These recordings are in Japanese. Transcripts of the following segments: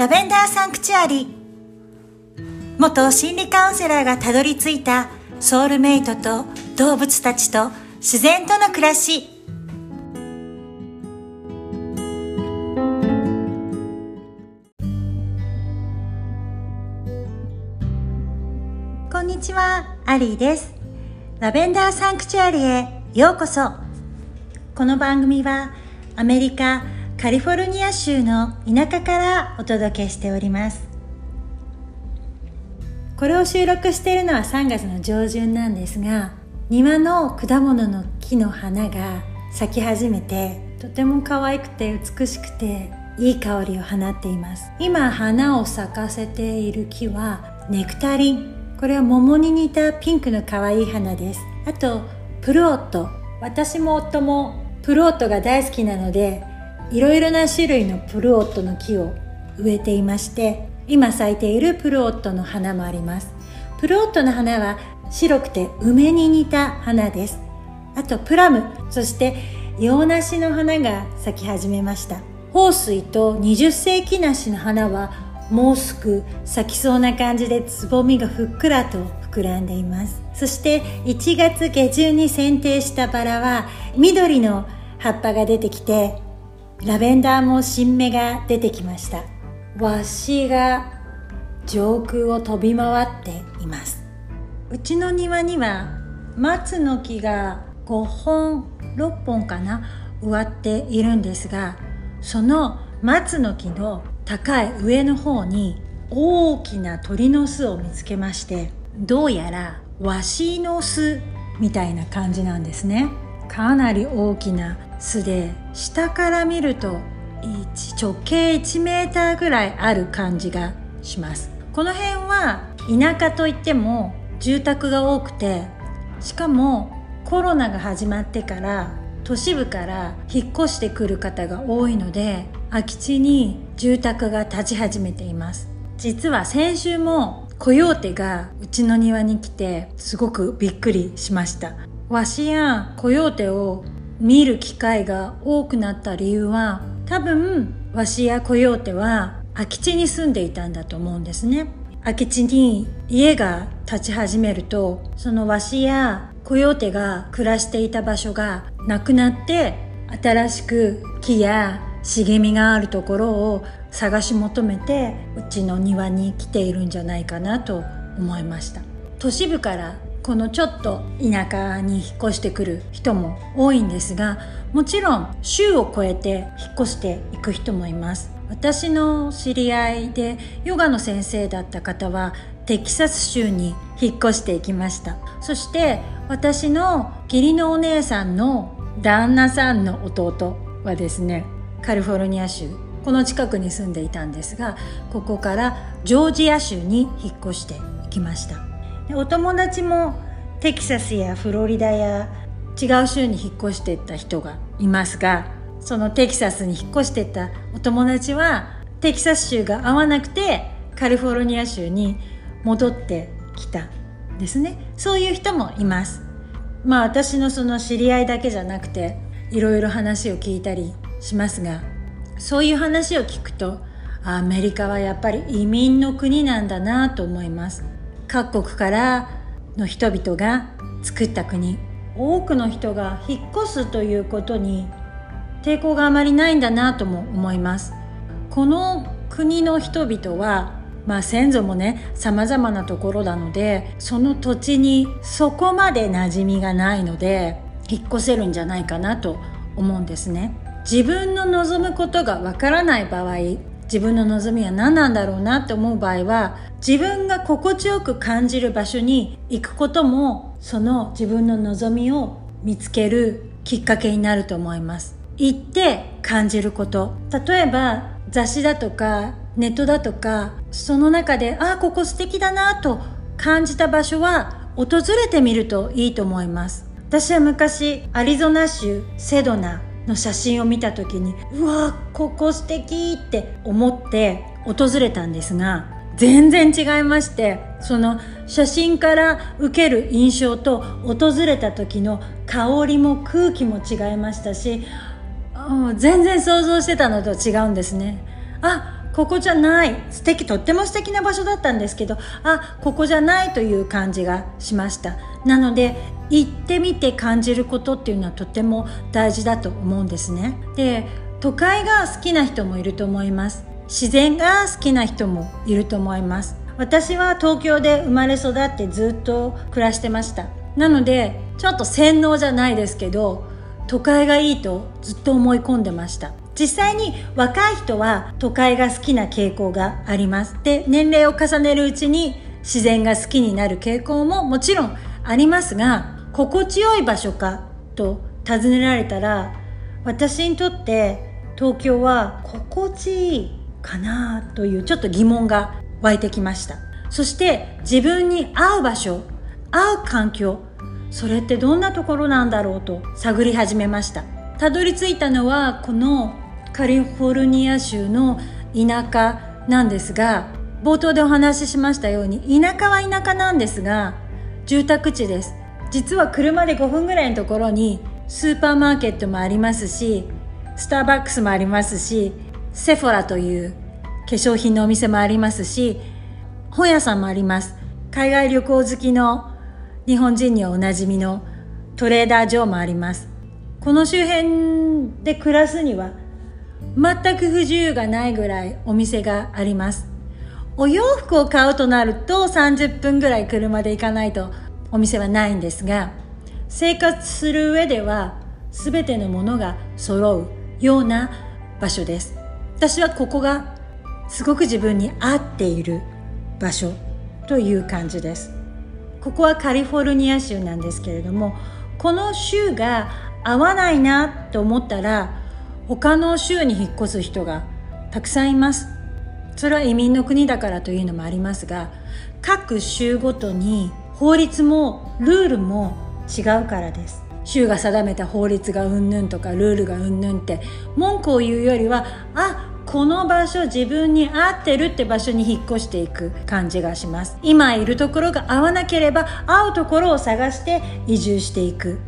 ラベンダーサンクチュアリ元心理カウンセラーがたどり着いたソウルメイトと動物たちと自然との暮らし。こんにちはアリーです。ラベンダーサンクチュアリへようこそ。この番組はアメリカカリフォルニア州の田舎からお届けしております。これを収録しているのは3月の上旬なんですが庭の果物の木の花が咲き始めてとても可愛くて美しくていい香りを放っています。今花を咲かせている木はネクタリン。これは桃に似たピンクの可愛い花です。あとプルオット。私も夫もプルオットが大好きなのでいろいろな種類のプルオットの木を植えていまして今咲いているプルオットの花もあります。プルオットの花は白くて梅に似た花です。あとプラムそして洋梨の花が咲き始めました。豊水と20世紀梨の花はもうすぐ咲きそうな感じでつぼみがふっくらと膨らんでいます。そして1月下旬に剪定したバラは緑の葉っぱが出てきてラベンダーも新芽が出てきました。わしが上空を飛び回っています。うちの庭には松の木が5本6本かな植わっているんですがその松の木の高い上の方に大きな鳥の巣を見つけましてどうやらワシの巣みたいな感じなんですね。かなり大きな巣で下から見ると直径1メーターぐらいある感じがします。この辺は田舎といっても住宅が多くてしかもコロナが始まってから都市部から引っ越してくる方が多いので空き地に住宅が建ち始めています。実は先週もコヨーテがうちの庭に来てすごくびっくりしました。ワシやコヨーテを見る機会が多くなった理由は多分ワシやコヨーテは空き地に住んでいたんだと思うんですね。空き地に家が建ち始めるとそのワシやコヨーテが暮らしていた場所がなくなって新しく木や茂みがあるところを探し求めてうちの庭に来ているんじゃないかなと思いました。都市部からこのちょっと田舎に引っ越してくる人も多いんですがもちろん州を越えて引っ越していく人もいます。私の知り合いでヨガの先生だった方はテキサス州に引っ越していきました。そして私の義理のお姉さんの旦那さんの弟はですねカリフォルニア州この近くに住んでいたんですがここからジョージア州に引っ越していきました。お友達もテキサスやフロリダや違う州に引っ越していった人がいますがそのテキサスに引っ越していったお友達はテキサス州が合わなくてカリフォルニア州に戻ってきたですね。そういう人もいます。まあ私のその知り合いだけじゃなくていろいろ話を聞いたりしますがそういう話を聞くとアメリカはやっぱり移民の国なんだなと思います。各国からの人々が作った国。多くの人が引っ越すということに抵抗があまりないんだなとも思います。この国の人々はまあ先祖もね様々なところなのでその土地にそこまで馴染みがないので引っ越せるんじゃないかなと思うんですね。自分の望むことがわからない場合自分の望みは何なんだろうなって思う場合は自分が心地よく感じる場所に行くこともその自分の望みを見つけるきっかけになると思います。行って感じること。例えば雑誌だとかネットだとかその中でああここ素敵だなと感じた場所は訪れてみるといいと思います。私は昔アリゾナ州セドナの写真を見た時にうわここ素敵って思って訪れたんですが全然違いましてその写真から受ける印象と訪れた時の香りも空気も違いましたし全然想像してたのと違うんですね。あここじゃない素敵とっても素敵な場所だったんですけどあここじゃないという感じがしました。なので行ってみて感じることっていうのはとても大事だと思うんですね。で都会が好きな人もいると思います。自然が好きな人もいると思います。私は東京で生まれ育ってずっと暮らしてました。なのでちょっと洗脳じゃないですけど都会がいいとずっと思い込んでました。実際に若い人は都会が好きな傾向があります。で年齢を重ねるうちに自然が好きになる傾向ももちろんありますが心地よい場所かと尋ねられたら私にとって東京は心地いいかなというちょっと疑問が湧いてきました。そして自分に合う場所合う環境それってどんなところなんだろうと探り始めました。たどり着いたのはこのカリフォルニア州の田舎なんですが冒頭でお話ししましたように田舎は田舎なんですが住宅地です。実は車で5分ぐらいのところにスーパーマーケットもありますしスターバックスもありますしセフォラという化粧品のお店もありますし本屋さんもあります。海外旅行好きの日本人にはおなじみのトレーダー場もあります。この周辺で暮らすには全く不自由がないぐらいお店があります。お洋服を買うとなると30分ぐらい車で行かないとお店はないんですが生活する上では全てのものが揃うような場所です。私はここがすごく自分に合っている場所という感じです。ここはカリフォルニア州なんですけれどもこの州が合わないなと思ったら他の州に引っ越す人がたくさんいます。それは移民の国だからというのもありますが各州ごとに法律もルールも違うからです。州が定めた法律がうんぬんとかルールがうんぬんって。文句を言うよりはあこの場所自分に合ってるって場所に引っ越していく感じがします。今いるところが合わなければ合うところを探して移住していく。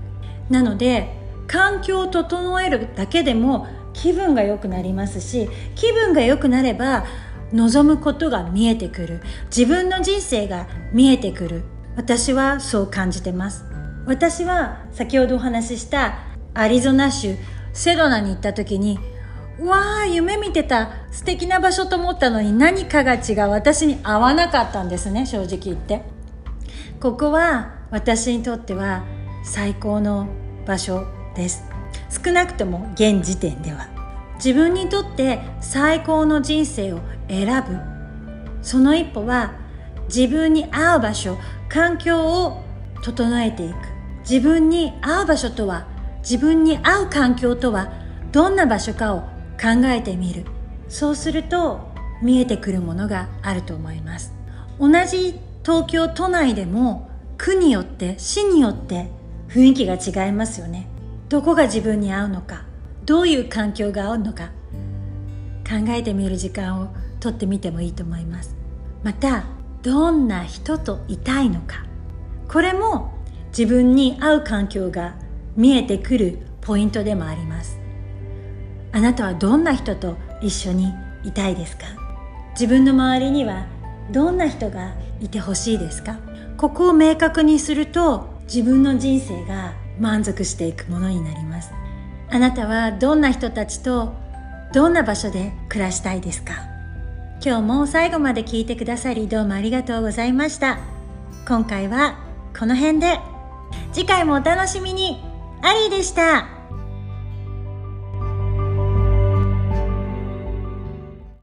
なので環境を整えるだけでも気分が良くなりますし気分が良くなれば望むことが見えてくる。自分の人生が見えてくる。私はそう感じてます。私は先ほどお話ししたアリゾナ州セドナに行った時にわあ夢見てた素敵な場所と思ったのに何かが違う。私に合わなかったんですね正直言って。ここは私にとっては最高の場所です。少なくとも現時点では。自分にとって最高の人生を選ぶ。その一歩は自分に合う場所環境を整えていく。自分に合う場所とは自分に合う環境とはどんな場所かを考えてみる。そうすると見えてくるものがあると思います。同じ東京都内でも区によって市によって雰囲気が違いますよね。どこが自分に合うのかどういう環境が合うのか考えてみる時間をとってみてもいいと思います。またどんな人といたいのか。これも自分に合う環境が見えてくるポイントでもあります。あなたはどんな人と一緒にいたいですか？自分の周りにはどんな人がいてほしいですか？ここを明確にすると自分の人生が満足していくものになります。あなたはどんな人たちとどんな場所で暮らしたいですか？今日も最後まで聞いてくださりどうもありがとうございました。今回はこの辺で。次回もお楽しみに。アリーでした。